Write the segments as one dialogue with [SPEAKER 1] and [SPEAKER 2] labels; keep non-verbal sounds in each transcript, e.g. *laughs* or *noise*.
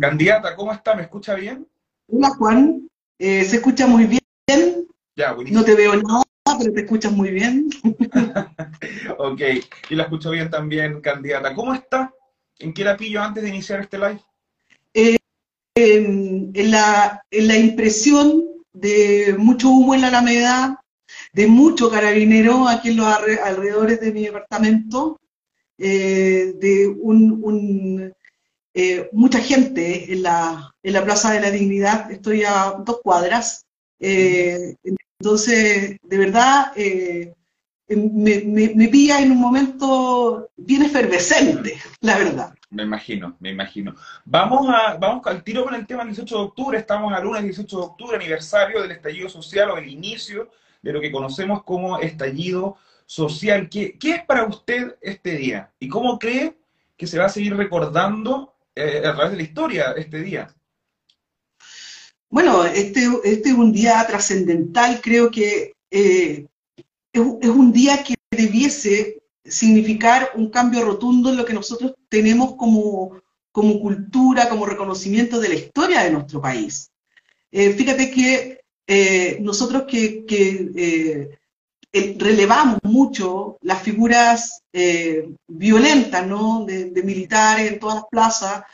[SPEAKER 1] Candidata, ¿cómo está? ¿Me escucha bien?
[SPEAKER 2] Hola Juan, Eh, se escucha muy bien,
[SPEAKER 1] Ya, buenísimo.
[SPEAKER 2] no te veo nada, pero te escuchas muy bien. *laughs*
[SPEAKER 1] Ok, y la escucho bien también, candidata. ¿Cómo está? ¿En qué la pillo antes de iniciar este live?
[SPEAKER 2] En, en la, en la impresión de mucho humo en la Alameda, de mucho carabinero aquí en los alre- alrededores de mi departamento, eh, de un, un, eh, mucha gente en la, en la Plaza de la Dignidad, estoy a dos cuadras, eh, entonces, de verdad, eh, me, me, me pilla en un momento bien efervescente, la verdad.
[SPEAKER 1] Me imagino, me imagino. Vamos, a, vamos al tiro con el tema del 18 de octubre. Estamos al lunes 18 de octubre, aniversario del estallido social o el inicio de lo que conocemos como estallido social. ¿Qué, qué es para usted este día? ¿Y cómo cree que se va a seguir recordando eh, a través de la historia este día?
[SPEAKER 2] Bueno, este, este es un día trascendental, creo que eh, es, es un día que debiese significar un cambio rotundo en lo que nosotros tenemos como, como cultura, como reconocimiento de la historia de nuestro país. Eh, fíjate que nosotros que, relevamos mucho las figuras eh, violentas, ¿no? de, de militares en todas las plazas,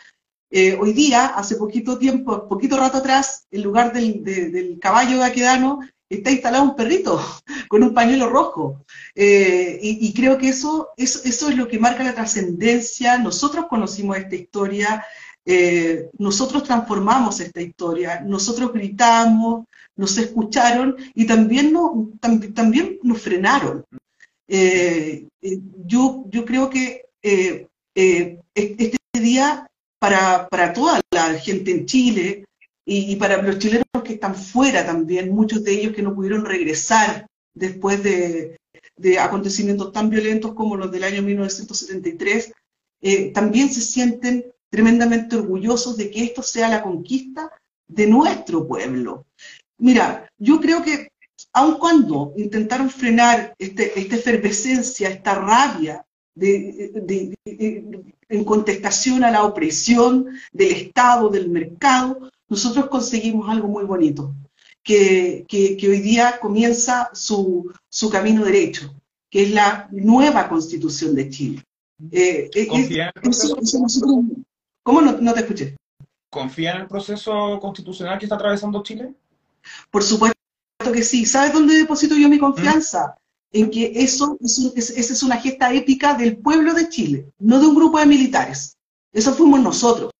[SPEAKER 2] eh, hoy día, hace poquito tiempo, poquito rato atrás, en lugar del, de- caballo vaquedano, está instalado un perrito *laughs* con un pañuelo rojo. Eh, y, creo que eso, eso es lo que marca la trascendencia. Nosotros conocimos esta historia, eh, nosotros transformamos esta historia, nosotros gritamos, nos escucharon y también, no, tam- también nos frenaron. Eh, eh, yo, creo que este día para, toda la gente en Chile y, para los chilenos que están fuera también, muchos de ellos que no pudieron regresar después de, acontecimientos tan violentos como los del año 1973, eh, también se sienten tremendamente orgullosos de que esto sea la conquista de nuestro pueblo. Mira, yo creo que aun cuando intentaron frenar este, esta efervescencia, esta rabia de, de- de- en contestación a la opresión del Estado, del mercado, nosotros conseguimos algo muy bonito, que, que- que hoy día comienza su, su camino derecho, que es la nueva constitución de Chile. Eh, nosotros- ¿Cómo no, no te escuché?
[SPEAKER 1] ¿Confía en el proceso constitucional que está atravesando Chile?
[SPEAKER 2] Por supuesto que sí. ¿Sabes dónde deposito yo mi confianza? En que eso es un- es- esa es una gesta épica del pueblo de Chile, no de un grupo de militares. Eso fuimos nosotros.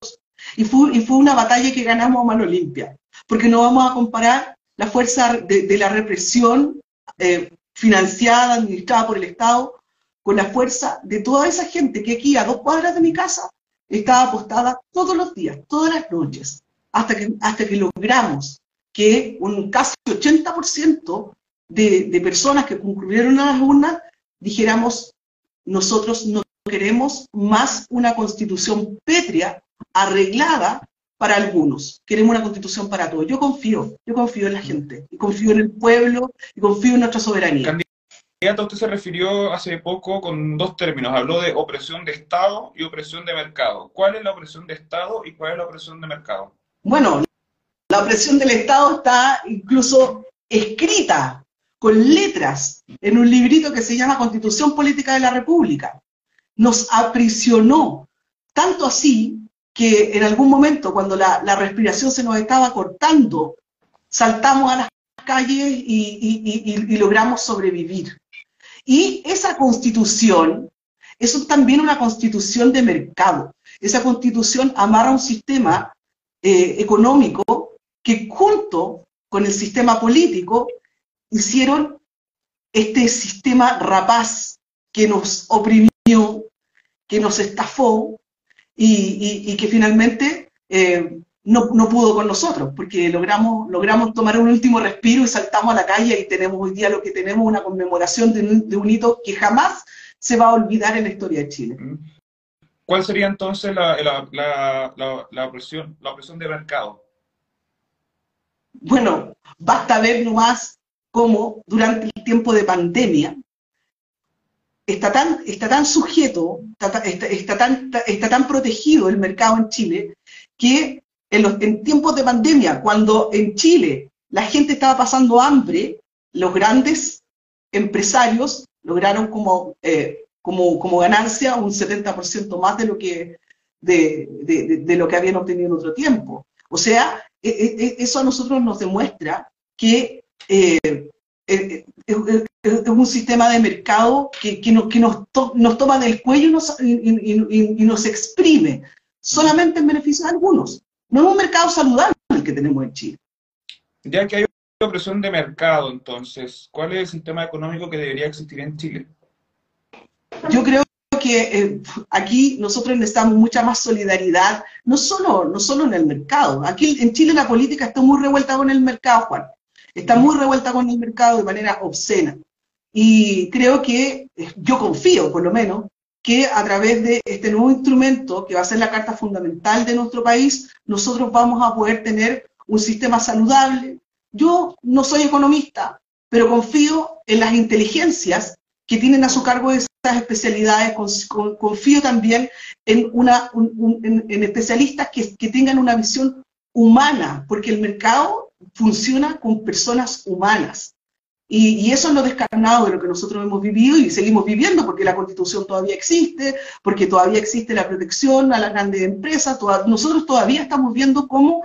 [SPEAKER 2] Y fue, y fue una batalla que ganamos a mano limpia. Porque no vamos a comparar la fuerza de, de la represión eh, financiada, administrada por el Estado, con la fuerza de toda esa gente que aquí, a dos cuadras de mi casa, estaba apostada todos los días, todas las noches, hasta que, hasta que logramos que un casi 80% de, de personas que concurrieron a las urnas dijéramos, nosotros no queremos más una constitución pétrea, arreglada para algunos, queremos una constitución para todos. Yo confío, yo confío en la gente, y confío en el pueblo, y confío en nuestra soberanía.
[SPEAKER 1] Usted se refirió hace poco con dos términos. Habló de opresión de Estado y opresión de mercado. ¿Cuál es la opresión de Estado y cuál es la opresión de mercado?
[SPEAKER 2] Bueno, la opresión del Estado está incluso escrita con letras en un librito que se llama Constitución Política de la República. Nos aprisionó, tanto así que en algún momento, cuando la, respiración se nos estaba cortando, saltamos a las calles y logramos sobrevivir. Y esa constitución, es también una constitución de mercado. Esa constitución amarra un sistema eh, económico que junto con el sistema político hicieron este sistema rapaz que nos oprimió, que nos estafó y, y- y que finalmente eh, no, no pudo con nosotros, porque logramos, logramos tomar un último respiro y saltamos a la calle y tenemos hoy día lo que tenemos, una conmemoración de un, de un hito que jamás se va a olvidar en la historia de Chile.
[SPEAKER 1] ¿Cuál sería entonces la, la, la, opresión, la opresión de mercado?
[SPEAKER 2] Bueno, basta ver nomás cómo durante el tiempo de pandemia está tan, está tan sujeto, está, tan, está tan protegido el mercado en Chile, que en, los, en tiempos de pandemia, cuando en Chile la gente estaba pasando hambre, los grandes empresarios lograron como, eh, como, como ganancia un 70% más de lo, que, de, lo que habían obtenido en otro tiempo. O sea, e, e, e, eso a nosotros nos demuestra que eh, eh, es un sistema de mercado que, que, que nos, nos, toma del cuello y nos, y, nos exprime, solamente en beneficio de algunos. No es un mercado saludable el que tenemos en Chile.
[SPEAKER 1] Ya que hay una presión de mercado, entonces, ¿cuál es el sistema económico que debería existir en Chile?
[SPEAKER 2] Yo creo que eh, aquí nosotros necesitamos mucha más solidaridad, no solo, no solo en el mercado. Aquí en Chile la política está muy revuelta con el mercado, Juan. Está muy revuelta con el mercado de manera obscena. Y creo que, eh, yo confío por lo menos, que a través de este nuevo instrumento, que va a ser la carta fundamental de nuestro país, nosotros vamos a poder tener un sistema saludable. Yo no soy economista, pero confío en las inteligencias que tienen a su cargo esas especialidades, confío también en, una, en, especialistas que, que tengan una visión humana, porque el mercado funciona con personas humanas. Y, eso es lo descarnado de lo que nosotros hemos vivido y seguimos viviendo, porque la constitución todavía existe, porque todavía existe la protección a las grandes empresas, nosotros todavía estamos viendo cómo,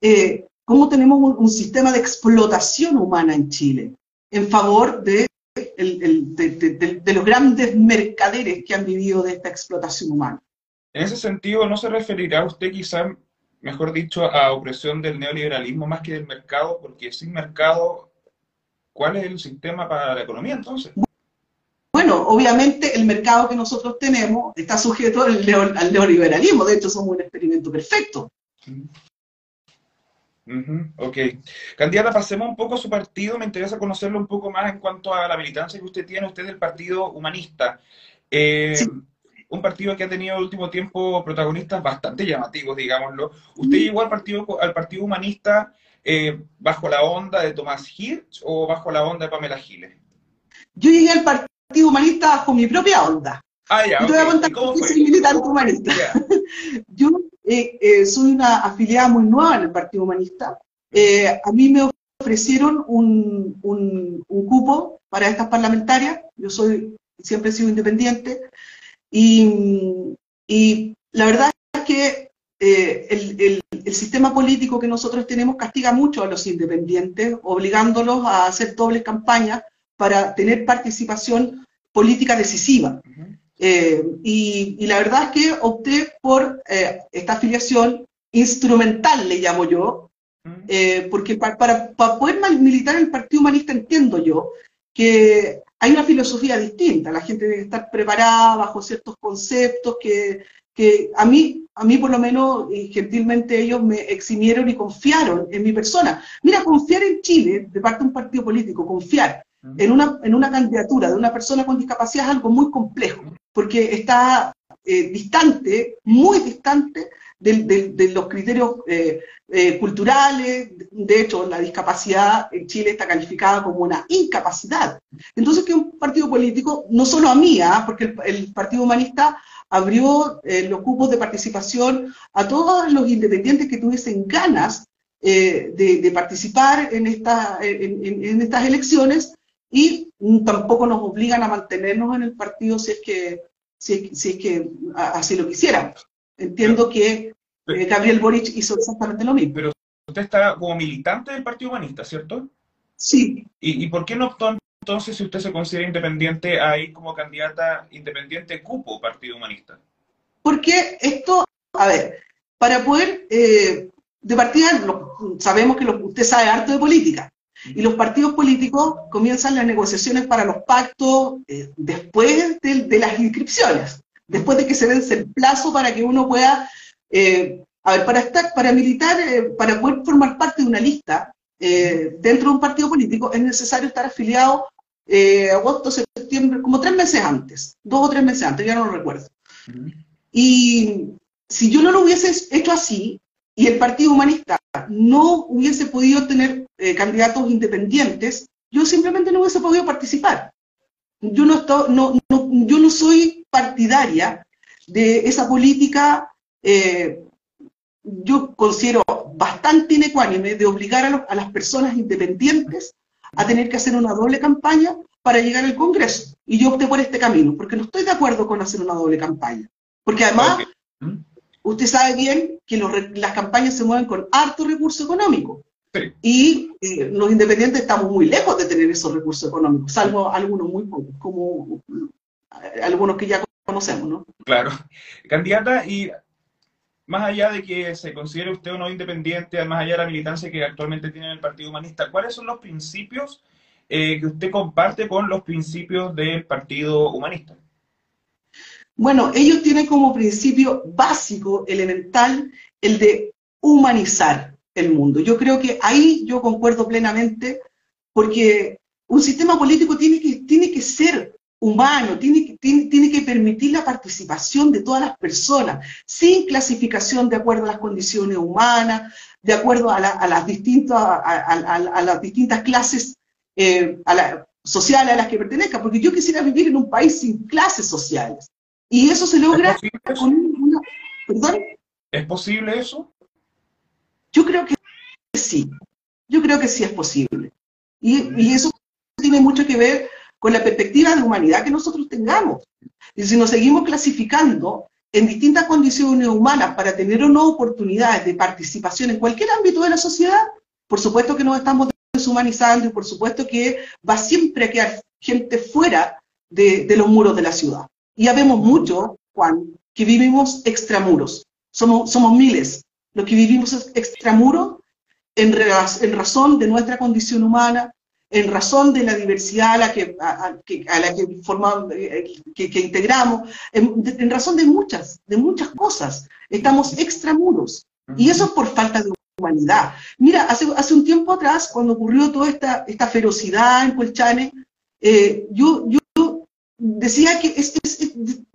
[SPEAKER 2] eh, cómo tenemos un, sistema de explotación humana en Chile, en favor de, de, los grandes mercaderes que han vivido de esta explotación humana.
[SPEAKER 1] En ese sentido, ¿no se referirá usted quizá, mejor dicho, a opresión del neoliberalismo más que del mercado? Porque sin mercado ¿Cuál es el sistema para la economía entonces?
[SPEAKER 2] Bueno, obviamente el mercado que nosotros tenemos está sujeto al, neoliberalismo, de hecho somos un experimento perfecto.
[SPEAKER 1] ok. Candidata, pasemos un poco a su partido, me interesa conocerlo un poco más en cuanto a la militancia que usted tiene, usted es del Partido Humanista. Eh, un partido que ha tenido en el último tiempo protagonistas bastante llamativos, digámoslo. Usted llegó al Partido, al partido Humanista eh, bajo la onda de Tomás Hirsch o bajo la onda de Pamela Giles?
[SPEAKER 2] Yo llegué al Partido Humanista bajo mi propia onda.
[SPEAKER 1] Ah, ya,
[SPEAKER 2] Yo te voy a contar cómo soy militante humanista. *laughs* Yo eh, eh, soy una afiliada muy nueva en el Partido Humanista. a mí me ofrecieron un, un, un, cupo para estas parlamentarias. Yo soy siempre he sido independiente. Y, y la verdad es que eh, el, sistema político que nosotros tenemos castiga mucho a los independientes, obligándolos a hacer dobles campañas para tener participación política decisiva. Eh, y, la verdad es que opté por eh, esta afiliación instrumental, le llamo yo, porque para, poder militar en el Partido Humanista entiendo yo que hay una filosofía distinta, la gente debe estar preparada bajo ciertos conceptos que que a mí, a mí por lo menos, y gentilmente ellos me eximieron y confiaron en mi persona. Mira, confiar en Chile, de parte de un partido político, confiar en una, en una candidatura de una persona con discapacidad es algo muy complejo, porque está eh, distante, muy distante de, los criterios eh, eh, culturales. De hecho, la discapacidad en Chile está calificada como una incapacidad. Entonces, que un partido político, no solo a mí, ¿ah? porque el, el Partido Humanista abrió eh, los cupos de participación a todos los independientes que tuviesen ganas eh, de, participar en, en, estas elecciones y tampoco nos obligan a mantenernos en el partido si es que, si, es que así lo quisiéramos. Entiendo que eh, Gabriel Boric hizo exactamente lo mismo.
[SPEAKER 1] Pero usted está como militante del Partido Humanista, ¿cierto?
[SPEAKER 2] Sí.
[SPEAKER 1] ¿Y, y por qué no optó entonces si usted se considera independiente ahí como candidata independiente cupo Partido Humanista?
[SPEAKER 2] Porque esto, a ver, para poder, eh, de partida, sabemos que usted sabe harto de política, y los partidos políticos comienzan las negociaciones para los pactos eh, después de, las inscripciones, después de que se vence el plazo para que uno pueda, eh, a ver, para estar, para militar, para poder formar parte de una lista dentro de un partido político, es necesario estar afiliado eh, agosto, septiembre, como tres meses antes, dos o tres meses antes, ya no lo recuerdo. Y si yo no lo hubiese hecho así, y el Partido Humanista no hubiese podido tener eh, candidatos independientes, yo simplemente no hubiese podido participar. yo no, no, yo no soy partidaria de esa política, eh, yo considero bastante inecuánime de obligar a, las personas independientes a tener que hacer una doble campaña para llegar al Congreso. Y yo opté por este camino, porque no estoy de acuerdo con hacer una doble campaña. Porque además, usted sabe bien que las campañas se mueven con harto recurso económico. Y eh, los independientes estamos muy lejos de tener esos recursos económicos, salvo algunos muy pocos, como eh, algunos que ya conocemos, ¿no?
[SPEAKER 1] Claro. Candidata, y más allá de que se considere usted o no independiente, más allá de la militancia que actualmente tiene el Partido Humanista, ¿cuáles son los principios eh, que usted comparte con los principios del Partido Humanista?
[SPEAKER 2] Bueno, ellos tienen como principio básico, elemental, el de humanizar el mundo. Yo creo que ahí yo concuerdo plenamente, porque un sistema político tiene que, tiene que ser humano, tiene, tiene, tiene, que permitir la participación de todas las personas, sin clasificación de acuerdo a las condiciones humanas, de acuerdo a, las, distintas, a, las distintas clases eh, sociales a las que pertenezca, porque yo quisiera vivir en un país sin clases sociales. Y eso se logra con una...
[SPEAKER 1] ¿Perdón? ¿Es posible eso?
[SPEAKER 2] Yo creo que sí, yo creo que sí es posible. Y, eso tiene mucho que ver con la perspectiva de humanidad que nosotros tengamos. Y si nos seguimos clasificando en distintas condiciones humanas para tener o no oportunidades de participación en cualquier ámbito de la sociedad, por supuesto que nos estamos deshumanizando y por supuesto que va siempre a quedar gente fuera de, de los muros de la ciudad. Y ya vemos mucho, Juan, que vivimos extramuros. Somos, somos miles lo que vivimos es extramuro en, en razón de nuestra condición humana, en razón de la diversidad a la que, a, la que, formamos, eh, que, integramos, en, razón de muchas, de muchas cosas. Estamos extramuros. Y eso es por falta de humanidad. Mira, hace, hace un tiempo atrás, cuando ocurrió toda esta, esta ferocidad en Colchane, eh, yo, yo decía que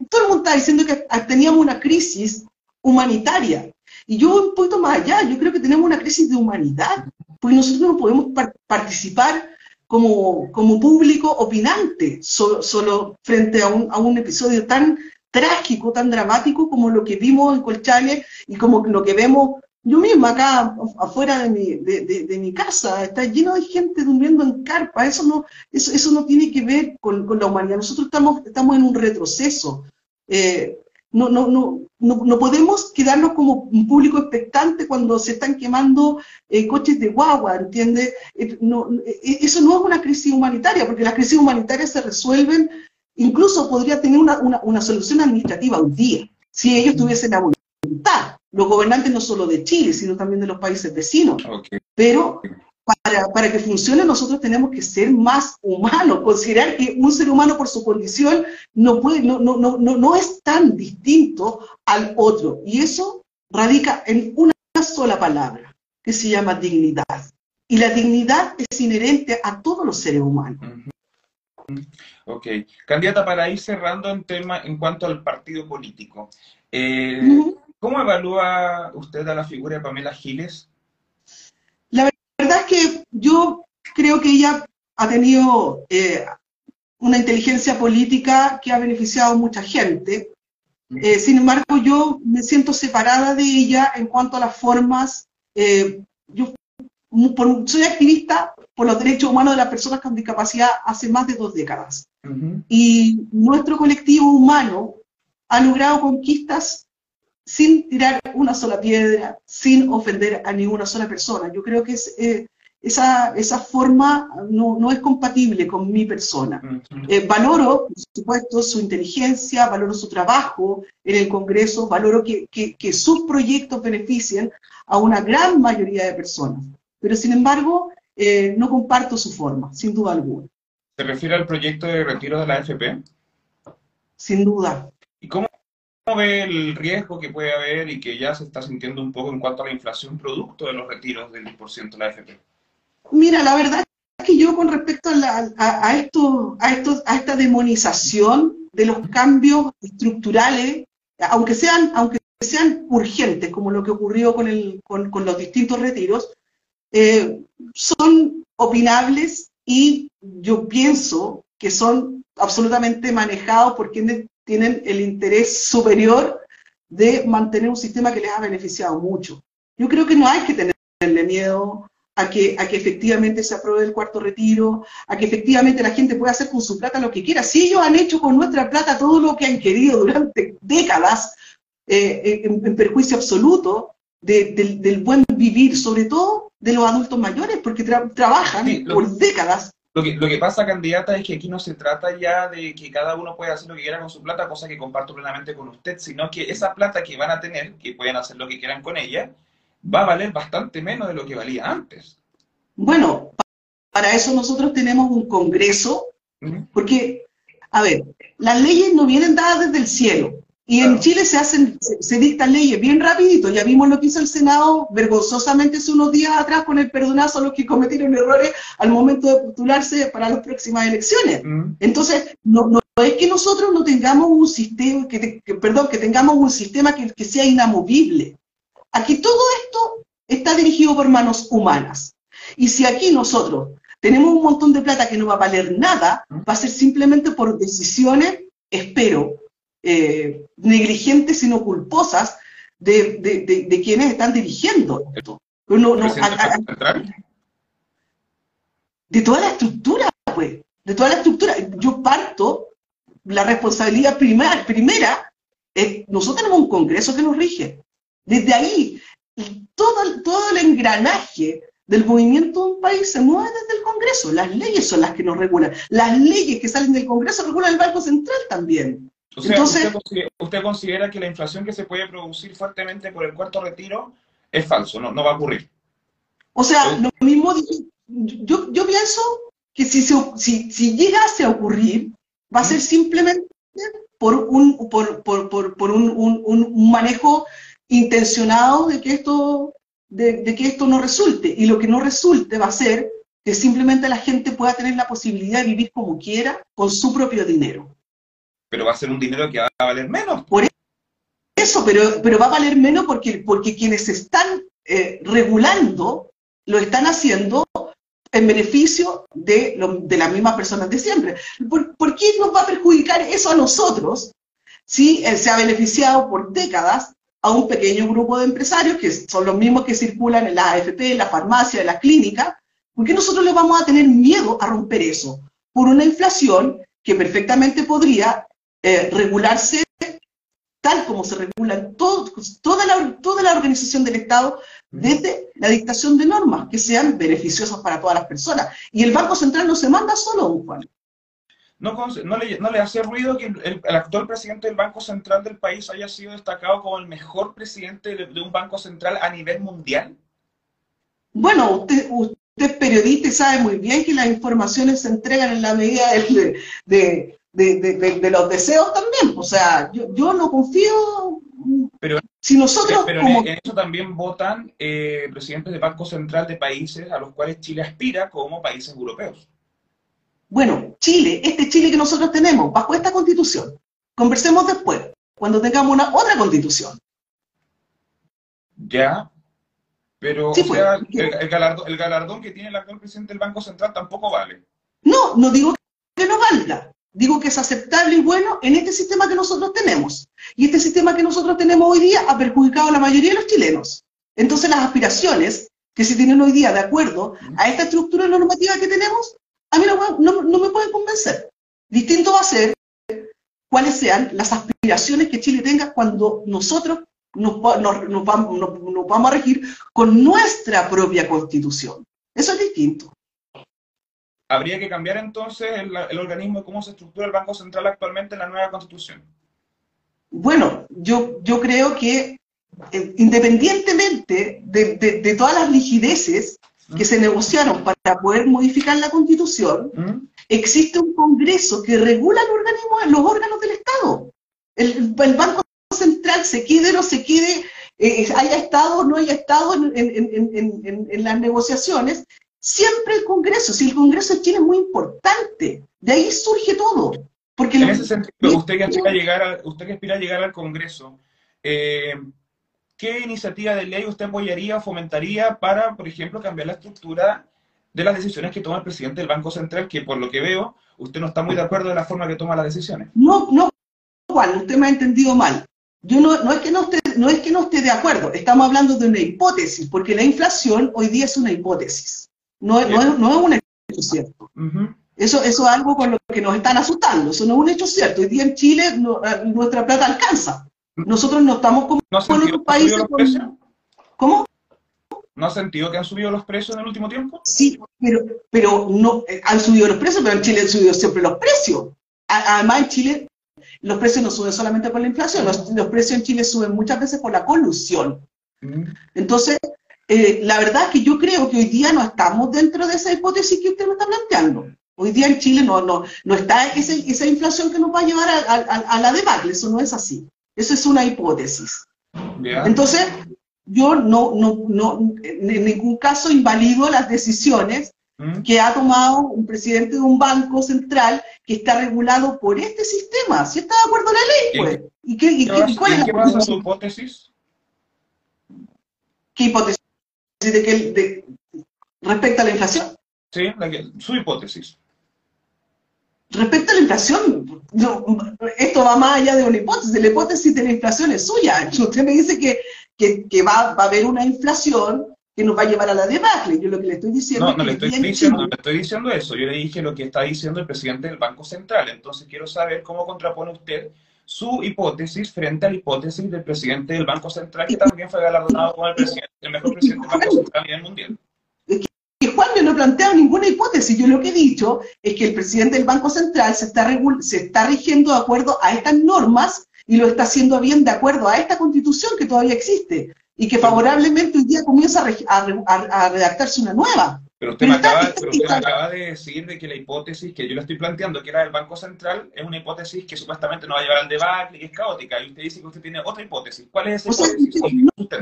[SPEAKER 2] todo el mundo está diciendo que teníamos una crisis humanitaria. Y yo un poquito más allá, yo creo que tenemos una crisis de humanidad, porque nosotros no podemos participar como, como público opinante solo frente a un, a un episodio tan trágico, tan dramático como lo que vimos en Colchane y como lo que vemos yo misma acá afuera de mi, de, de, mi casa, está lleno de gente durmiendo en carpa, eso no, eso, eso no tiene que ver con, con la humanidad, nosotros estamos, estamos en un retroceso. Eh, no, no, no, no, podemos quedarnos como un público expectante cuando se están quemando eh, coches de guagua, ¿entiendes? Eh, eh, eso no es una crisis humanitaria, porque las crisis humanitarias se resuelven, incluso podría tener una, solución administrativa un día, si ellos tuviesen la voluntad. Los gobernantes no solo de Chile, sino también de los países vecinos. Pero para, que funcione nosotros tenemos que ser más humanos, considerar que un ser humano por su condición no, puede, no, no, no, no es tan distinto al otro. Y eso radica en una sola palabra, que se llama dignidad. Y la dignidad es inherente a todos los seres humanos.
[SPEAKER 1] Ok. Candidata, para ir cerrando en tema en cuanto al partido político, eh, ¿cómo evalúa usted a la figura de Pamela Giles?
[SPEAKER 2] Verdad es que yo creo que ella ha tenido eh, una inteligencia política que ha beneficiado a mucha gente. Eh, sin embargo, yo me siento separada de ella en cuanto a las formas. Eh, yo soy activista por los derechos humanos de las personas con discapacidad hace más de dos décadas. Y nuestro colectivo humano ha logrado conquistas sin tirar una sola piedra, sin ofender a ninguna sola persona. Yo creo que eh, esa, esa, forma no, es compatible con mi persona. Eh, valoro, por supuesto, su inteligencia, valoro su trabajo en el Congreso, valoro que, sus proyectos beneficien a una gran mayoría de personas. Pero, sin embargo, eh, no comparto su forma, sin duda alguna.
[SPEAKER 1] ¿Se refiere al proyecto de retiro de la AFP?
[SPEAKER 2] Sin duda.
[SPEAKER 1] ¿Y cómo ve el riesgo que puede haber y que ya se está sintiendo un poco en cuanto a la inflación producto de los retiros del 10% de la AFP?
[SPEAKER 2] Mira, la verdad es que yo con respecto a, esto, a, esto, a esta demonización de los cambios estructurales, aunque sean, aunque sean urgentes, como lo que ocurrió con, los distintos retiros, eh, son opinables y yo pienso que son absolutamente manejados por quienes tienen el interés superior de mantener un sistema que les ha beneficiado mucho. Yo creo que no hay que tenerle miedo a que, a que efectivamente se apruebe el cuarto retiro, a que efectivamente la gente pueda hacer con su plata lo que quiera. Si ellos han hecho con nuestra plata todo lo que han querido durante décadas, eh, en, perjuicio absoluto del buen vivir, sobre todo de los adultos mayores, porque trabajan por décadas
[SPEAKER 1] lo que, lo que pasa, candidata, es que aquí no se trata ya de que cada uno pueda hacer lo que quiera con su plata, cosa que comparto plenamente con usted, sino que esa plata que van a tener, que pueden hacer lo que quieran con ella, va a valer bastante menos de lo que valía antes.
[SPEAKER 2] Bueno, para eso nosotros tenemos un Congreso, porque, a ver, las leyes no vienen dadas desde el cielo. Y en Chile se hacen, se, dictan leyes bien rapidito. Ya vimos lo que hizo el Senado vergonzosamente hace unos días atrás con el perdonazo a los que cometieron errores al momento de postularse para las próximas elecciones. Mm. Entonces, no, no, es que nosotros no tengamos un sistema, que, perdón, que tengamos un sistema que, que sea inamovible. Aquí todo esto está dirigido por manos humanas. Y si aquí nosotros tenemos un montón de plata que no va a valer nada, mm. va a ser simplemente por decisiones, espero, eh, negligentes sino culposas de, de, quienes están dirigiendo esto. de toda la estructura, pues, de toda la estructura. Yo parto, la responsabilidad primera, primera nosotros tenemos un Congreso que nos rige. Desde ahí, todo, todo el engranaje del movimiento de un país se mueve desde el Congreso. Las leyes son las que nos regulan. Las leyes que salen del Congreso regulan el Banco Central también.
[SPEAKER 1] O sea, usted, considera, que la inflación que se puede producir fuertemente por el cuarto retiro es falso, no, no va a ocurrir.
[SPEAKER 2] O sea, lo mismo, yo, yo pienso que si, si, si llegase a ocurrir, va a ser simplemente por un, por, por, por, por un, un, un, manejo intencionado de que, esto, de, de que esto no resulte. Y lo que no resulte va a ser que simplemente la gente pueda tener la posibilidad de vivir como quiera con su propio dinero
[SPEAKER 1] pero va a ser un dinero que va a valer menos.
[SPEAKER 2] Por eso, pero, pero va a valer menos porque, porque quienes están eh, regulando lo están haciendo en beneficio de, de las mismas personas de siempre. ¿Por, qué nos va a perjudicar eso a nosotros si se ha beneficiado por décadas a un pequeño grupo de empresarios que son los mismos que circulan en la AFP, en la farmacia, en la clínica? ¿Por qué nosotros le vamos a tener miedo a romper eso? Por una inflación que perfectamente podría eh, regularse tal como se regula todo, toda, la, toda la organización del Estado desde la dictación de normas que sean beneficiosas para todas las personas. Y el Banco Central no se manda solo, don Juan.
[SPEAKER 1] ¿No, no, le, ¿No, le, hace ruido que el, actual presidente del Banco Central del país haya sido destacado como el mejor presidente de, un Banco Central a nivel mundial?
[SPEAKER 2] Bueno, usted, usted es periodista y sabe muy bien que las informaciones se entregan en la medida de, de, los deseos también. O sea, yo, yo no confío.
[SPEAKER 1] Pero, si nosotros. Pero en eso también votan eh, presidentes de Banco Central de países a los cuales Chile aspira como países europeos.
[SPEAKER 2] Bueno, Chile, este Chile que nosotros tenemos, bajo esta constitución, conversemos después, cuando tengamos una otra constitución.
[SPEAKER 1] Ya, pero pues, el, galardón, el galardón que tiene el actual presidente del Banco Central tampoco vale.
[SPEAKER 2] No, no digo que no valga. Digo que es aceptable y bueno en este sistema que nosotros tenemos. Y este sistema que nosotros tenemos hoy día ha perjudicado a la mayoría de los chilenos. Entonces las aspiraciones que se tienen hoy día de acuerdo a esta estructura normativa que tenemos, a mí no, me pueden convencer. Distinto va a ser cuáles sean las aspiraciones que Chile tenga cuando nosotros nos, nos, vamos, nos vamos a regir con nuestra propia constitución. Eso es distinto.
[SPEAKER 1] ¿Habría que cambiar entonces el, organismo y cómo se estructura el Banco Central actualmente en la nueva Constitución?
[SPEAKER 2] Bueno, yo, yo creo que eh, independientemente de, todas las rigideces que se negociaron para poder modificar la Constitución, ¿Mm? existe un Congreso que regula el organismo, los órganos del Estado. El, Banco Central se quede o no se quede, eh, haya estado o no haya estado en, en las negociaciones, siempre el Congreso, si el Congreso de Chile es muy importante, de ahí surge todo.
[SPEAKER 1] Porque en ese sentido, usted que aspira a llegar, a, usted que aspira a llegar al Congreso, eh, ¿qué iniciativa de ley usted apoyaría o fomentaría para, por ejemplo, cambiar la estructura de las decisiones que toma el presidente del Banco Central, que por lo que veo, usted no está muy de acuerdo de la forma que toma las decisiones.
[SPEAKER 2] No, no, Juan, usted me ha entendido mal. Yo no, no, es que no, esté, no es que no esté de acuerdo, estamos hablando de una hipótesis, porque la inflación hoy día es una hipótesis, no, no, es, no es un hecho cierto. eso, eso es algo con lo que nos están asustando, eso no es un hecho cierto. Hoy día en Chile eh, nuestra plata alcanza. Nosotros no estamos como
[SPEAKER 1] ¿No en otros países. Con...
[SPEAKER 2] ¿Cómo?
[SPEAKER 1] ¿No has sentido que han subido los precios en el último tiempo?
[SPEAKER 2] Sí, pero, pero no, eh, han subido los precios, pero en Chile han subido siempre los precios. Además, en Chile los precios no suben solamente por la inflación, los, precios en Chile suben muchas veces por la colusión. Mm. Entonces, eh, la verdad es que yo creo que hoy día no estamos dentro de esa hipótesis que usted me está planteando. Hoy día en Chile no, no, no está esa, esa inflación que nos va a llevar a, la debacle, eso no es así. Eso es una hipótesis. Entonces, yo no, no, no, en ningún caso invalido las decisiones ¿Mm? que ha tomado un presidente de un banco central que está regulado por este sistema. Si está de acuerdo a la ley, pues. ¿Y qué, y
[SPEAKER 1] qué, cuál es la hipótesis?
[SPEAKER 2] ¿Qué hipótesis? ¿De que, de, respecto a la inflación?
[SPEAKER 1] Sí, su hipótesis.
[SPEAKER 2] Respecto a la inflación, esto va más allá de una hipótesis. La hipótesis de la inflación es suya. Usted me dice que, que, que va, va, a haber una inflación que nos va a llevar a la debacle. Yo lo que le estoy diciendo.
[SPEAKER 1] No, no le estoy diciendo, no le estoy diciendo eso. Yo le dije lo que está diciendo el presidente del Banco Central. Entonces quiero saber cómo contrapone usted su hipótesis frente a la hipótesis del presidente del Banco Central, que también fue galardonado como el, presidente, el mejor presidente del Banco Central a nivel mundial.
[SPEAKER 2] Que Juan yo no he planteado ninguna hipótesis. Yo lo que he dicho es que el presidente del Banco Central se está, se está rigiendo de acuerdo a estas normas y lo está haciendo bien de acuerdo a esta constitución que todavía existe y que favorablemente hoy día comienza a, redactarse una nueva.
[SPEAKER 1] Pero usted, me acaba, de decir de que la hipótesis que yo le estoy planteando, que era del Banco Central, es una hipótesis que supuestamente no va a llevar al debate y que es caótica. Y usted dice que usted tiene otra hipótesis. ¿Cuál es esa hipótesis?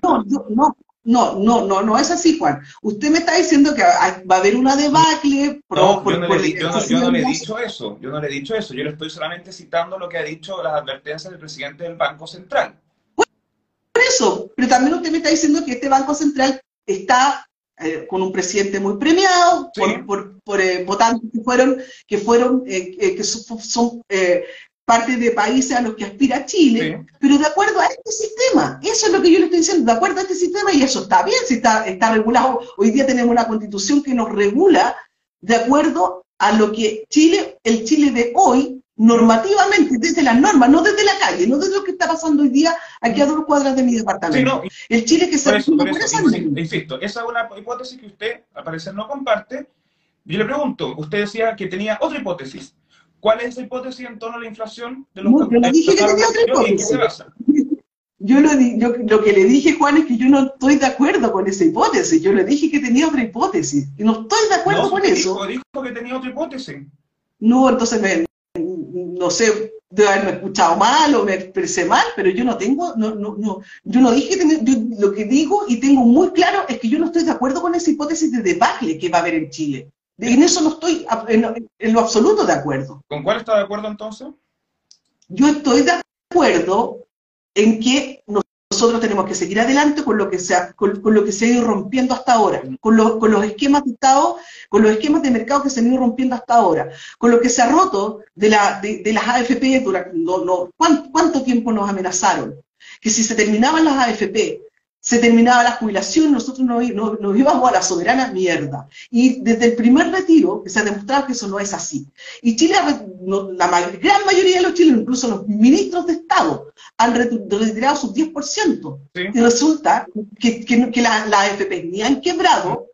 [SPEAKER 2] no, no, no, no, no, no es así, Juan. Usted me está diciendo que va a haber una debacle.
[SPEAKER 1] no, yo, no le, yo, no, le, he dicho eso. Yo no le he dicho eso. Yo le estoy solamente citando lo que ha dicho las advertencias del presidente del Banco Central
[SPEAKER 2] eso, pero también usted me está diciendo que este Banco Central está eh, con un presidente muy premiado, por, eh, votantes que fueron, que fueron, eh, que son, parte de países a los que aspira Chile, pero de acuerdo a este sistema. Eso es lo que yo le estoy diciendo, de acuerdo a este sistema, y eso está bien, si está, está regulado. Hoy día tenemos una constitución que nos regula de acuerdo a lo que Chile, el Chile de hoy, normativamente, desde las normas, no desde la calle, no desde lo que está pasando hoy día aquí a dos cuadras de mi departamento. el Chile que se
[SPEAKER 1] por por insisto, esa es una hipótesis que usted, al parecer, no comparte. Yo le pregunto, usted decía que tenía otra hipótesis. ¿Cuál es esa hipótesis en torno a la inflación
[SPEAKER 2] de los no, yo le dije que tenía otra hipótesis. Yo lo, yo lo, que le dije, Juan, es que yo no estoy de acuerdo con esa hipótesis. Yo le dije que tenía otra hipótesis. Y no estoy de acuerdo con eso.
[SPEAKER 1] Dijo que tenía otra hipótesis.
[SPEAKER 2] No, entonces me, no sé, de haberme escuchado mal o me expresé mal, pero yo no tengo, no, no, no, yo no dije, yo lo que digo y tengo muy claro es que yo no estoy de acuerdo con esa hipótesis de debacle que va a haber en Chile. En eso no estoy en, lo absoluto de acuerdo.
[SPEAKER 1] ¿Con cuál está de acuerdo entonces?
[SPEAKER 2] Yo estoy de acuerdo en que nosotros tenemos que seguir adelante con lo que se ha, con, lo que se ha ido rompiendo hasta ahora, con, con los esquemas de Estado, con los esquemas de mercado que se han ido rompiendo hasta ahora, con lo que se ha roto de, la, de, las AFP durante no, ¿cuánto, tiempo nos amenazaron? Que si se terminaban las AFP, se terminaba la jubilación, nosotros nos, íbamos a la soberana mierda. Y desde el primer retiro se ha demostrado que eso no es así. Y Chile, la gran mayoría de los chilenos, incluso los ministros de Estado, han retirado sus 10%. Y resulta que, que, las la AFP ni han quebrado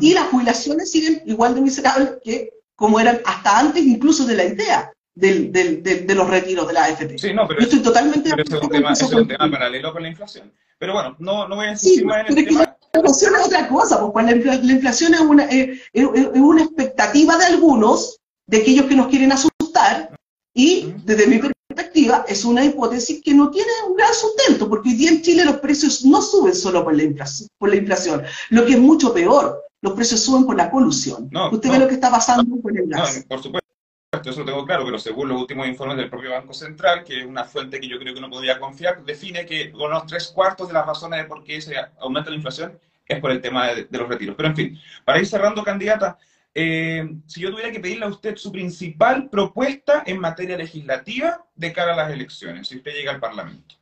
[SPEAKER 2] y las jubilaciones siguen igual de miserables que como eran hasta antes incluso de la idea del, del, de los retiros de la AFP.
[SPEAKER 1] Sí, no, pero,
[SPEAKER 2] Yo estoy totalmente
[SPEAKER 1] pero es un tema, es un tema paralelo con la inflación. Pero bueno, no, no voy a insistir más en el tema.
[SPEAKER 2] La inflación es otra cosa, pues la, inflación es una, es, una expectativa de algunos, de aquellos que nos quieren asustar, y desde mi perspectiva es una hipótesis que no tiene un gran sustento, porque hoy día en Chile los precios no suben solo por la inflación, por la inflación lo que es mucho peor, los precios suben por la colusión. Usted ve lo que está pasando con el gas.
[SPEAKER 1] por supuesto eso lo tengo claro, pero según los últimos informes del propio Banco Central, que es una fuente que yo creo que uno podría confiar, define que unos tres cuartos de las razones de por qué se aumenta la inflación es por el tema de, los retiros. Pero en fin, para ir cerrando, candidata, eh, si yo tuviera que pedirle a usted su principal propuesta en materia legislativa de cara a las elecciones, si usted llega al Parlamento.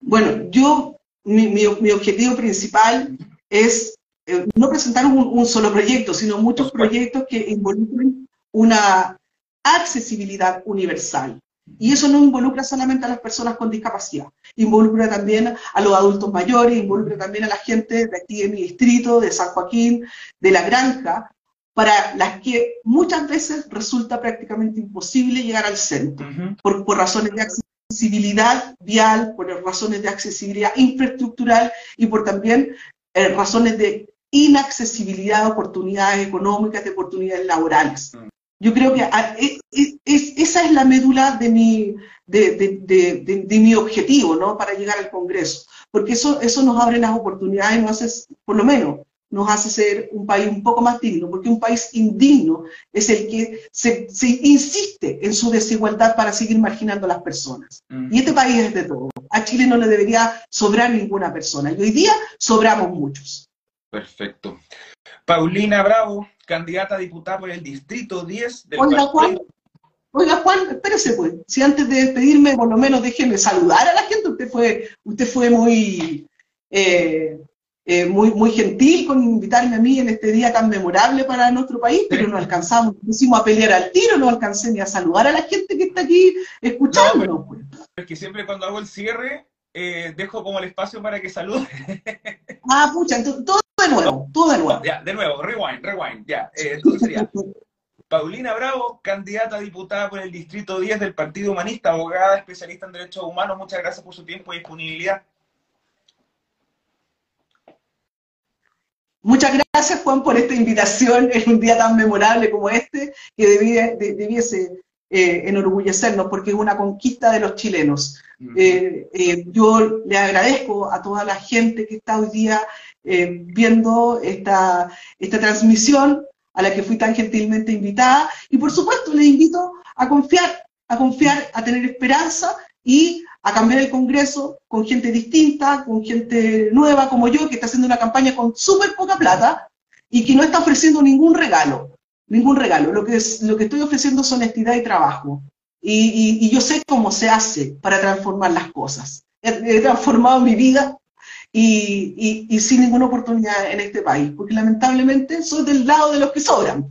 [SPEAKER 2] Bueno, yo, mi, objetivo principal es eh, no presentar un, solo proyecto, sino muchos proyectos que involucren una accesibilidad universal. Y eso no involucra solamente a las personas con discapacidad, involucra también a los adultos mayores, involucra también a la gente de aquí de mi distrito, de San Joaquín, de la granja, para las que muchas veces resulta prácticamente imposible llegar al centro, por, por razones de accesibilidad vial, por razones de accesibilidad infraestructural y por también eh, razones de inaccesibilidad de oportunidades económicas, de oportunidades laborales. Mm. Yo creo que ah, esa es la médula de mi, de, mi objetivo, ¿no? Para llegar al Congreso. Porque eso, eso nos abre las oportunidades, nos hace, por lo menos, nos hace ser un país un poco más digno, porque un país indigno es el que se, insiste en su desigualdad para seguir marginando a las personas. Mm. Y este país es de todo. A Chile no le debería sobrar ninguna persona. Y hoy día sobramos muchos.
[SPEAKER 1] Perfecto. Paulina Bravo, candidata a diputada por el Distrito 10 del
[SPEAKER 2] Oiga, Juan, oiga, Juan, espérese pues. Si antes de despedirme, por lo menos déjeme saludar a la gente. Usted fue, usted fue muy... Eh, eh, muy, muy gentil con invitarme a mí en este día tan memorable para nuestro país, pero no alcanzamos, pusimos a pelear al tiro, no alcancé ni a saludar a la gente que está aquí escuchándonos.
[SPEAKER 1] Pues. Es que siempre cuando hago el cierre, eh, dejo como el espacio para que salude.
[SPEAKER 2] ah, pucha, entonces, todo nuevo, todo de nuevo.
[SPEAKER 1] Ya, de nuevo, rewind, rewind, ya. Eh, entonces sería *laughs* Paulina Bravo, candidata a diputada por el Distrito 10 del Partido Humanista, abogada, especialista en derechos humanos. Muchas gracias por su tiempo y disponibilidad.
[SPEAKER 2] Muchas gracias, Juan, por esta invitación en un día tan memorable como este, que debiese eh, enorgullecernos, porque es una conquista de los chilenos. Eh, eh, yo le agradezco a toda la gente que está hoy día viendo esta, esta transmisión, a la que fui tan gentilmente invitada, y por supuesto le invito a confiar, a confiar, a tener esperanza y a cambiar el Congreso con gente distinta, con gente nueva como yo, que está haciendo una campaña con súper poca plata y que no está ofreciendo ningún regalo, ningún regalo. Lo que, lo que estoy ofreciendo es honestidad y trabajo. Y, yo sé cómo se hace para transformar las cosas. He, transformado mi vida y, y, sin ninguna oportunidad en este país, porque lamentablemente soy del lado de los que sobran.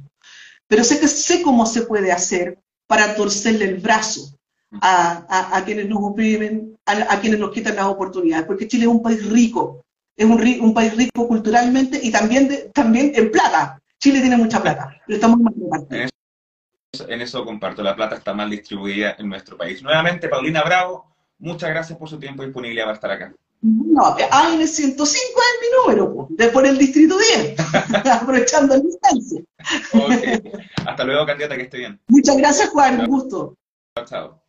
[SPEAKER 2] Pero sé que sé cómo se puede hacer para torcerle el brazo a, quienes nos oprimen, a, quienes nos quitan las oportunidades, porque Chile es un país rico, es un, un país rico culturalmente y también, también en plata. Chile tiene mucha plata, pero estamos mal
[SPEAKER 1] en eso, en eso comparto, la plata está mal distribuida en nuestro país. Nuevamente, Paulina Bravo, muchas gracias por su tiempo y disponibilidad para estar acá.
[SPEAKER 2] No, AN 105 es mi número, de por el distrito 10, *laughs* aprovechando la distancia.
[SPEAKER 1] Hasta luego, candidata, que esté bien.
[SPEAKER 2] Muchas gracias, Juan, un gusto.
[SPEAKER 1] Chao.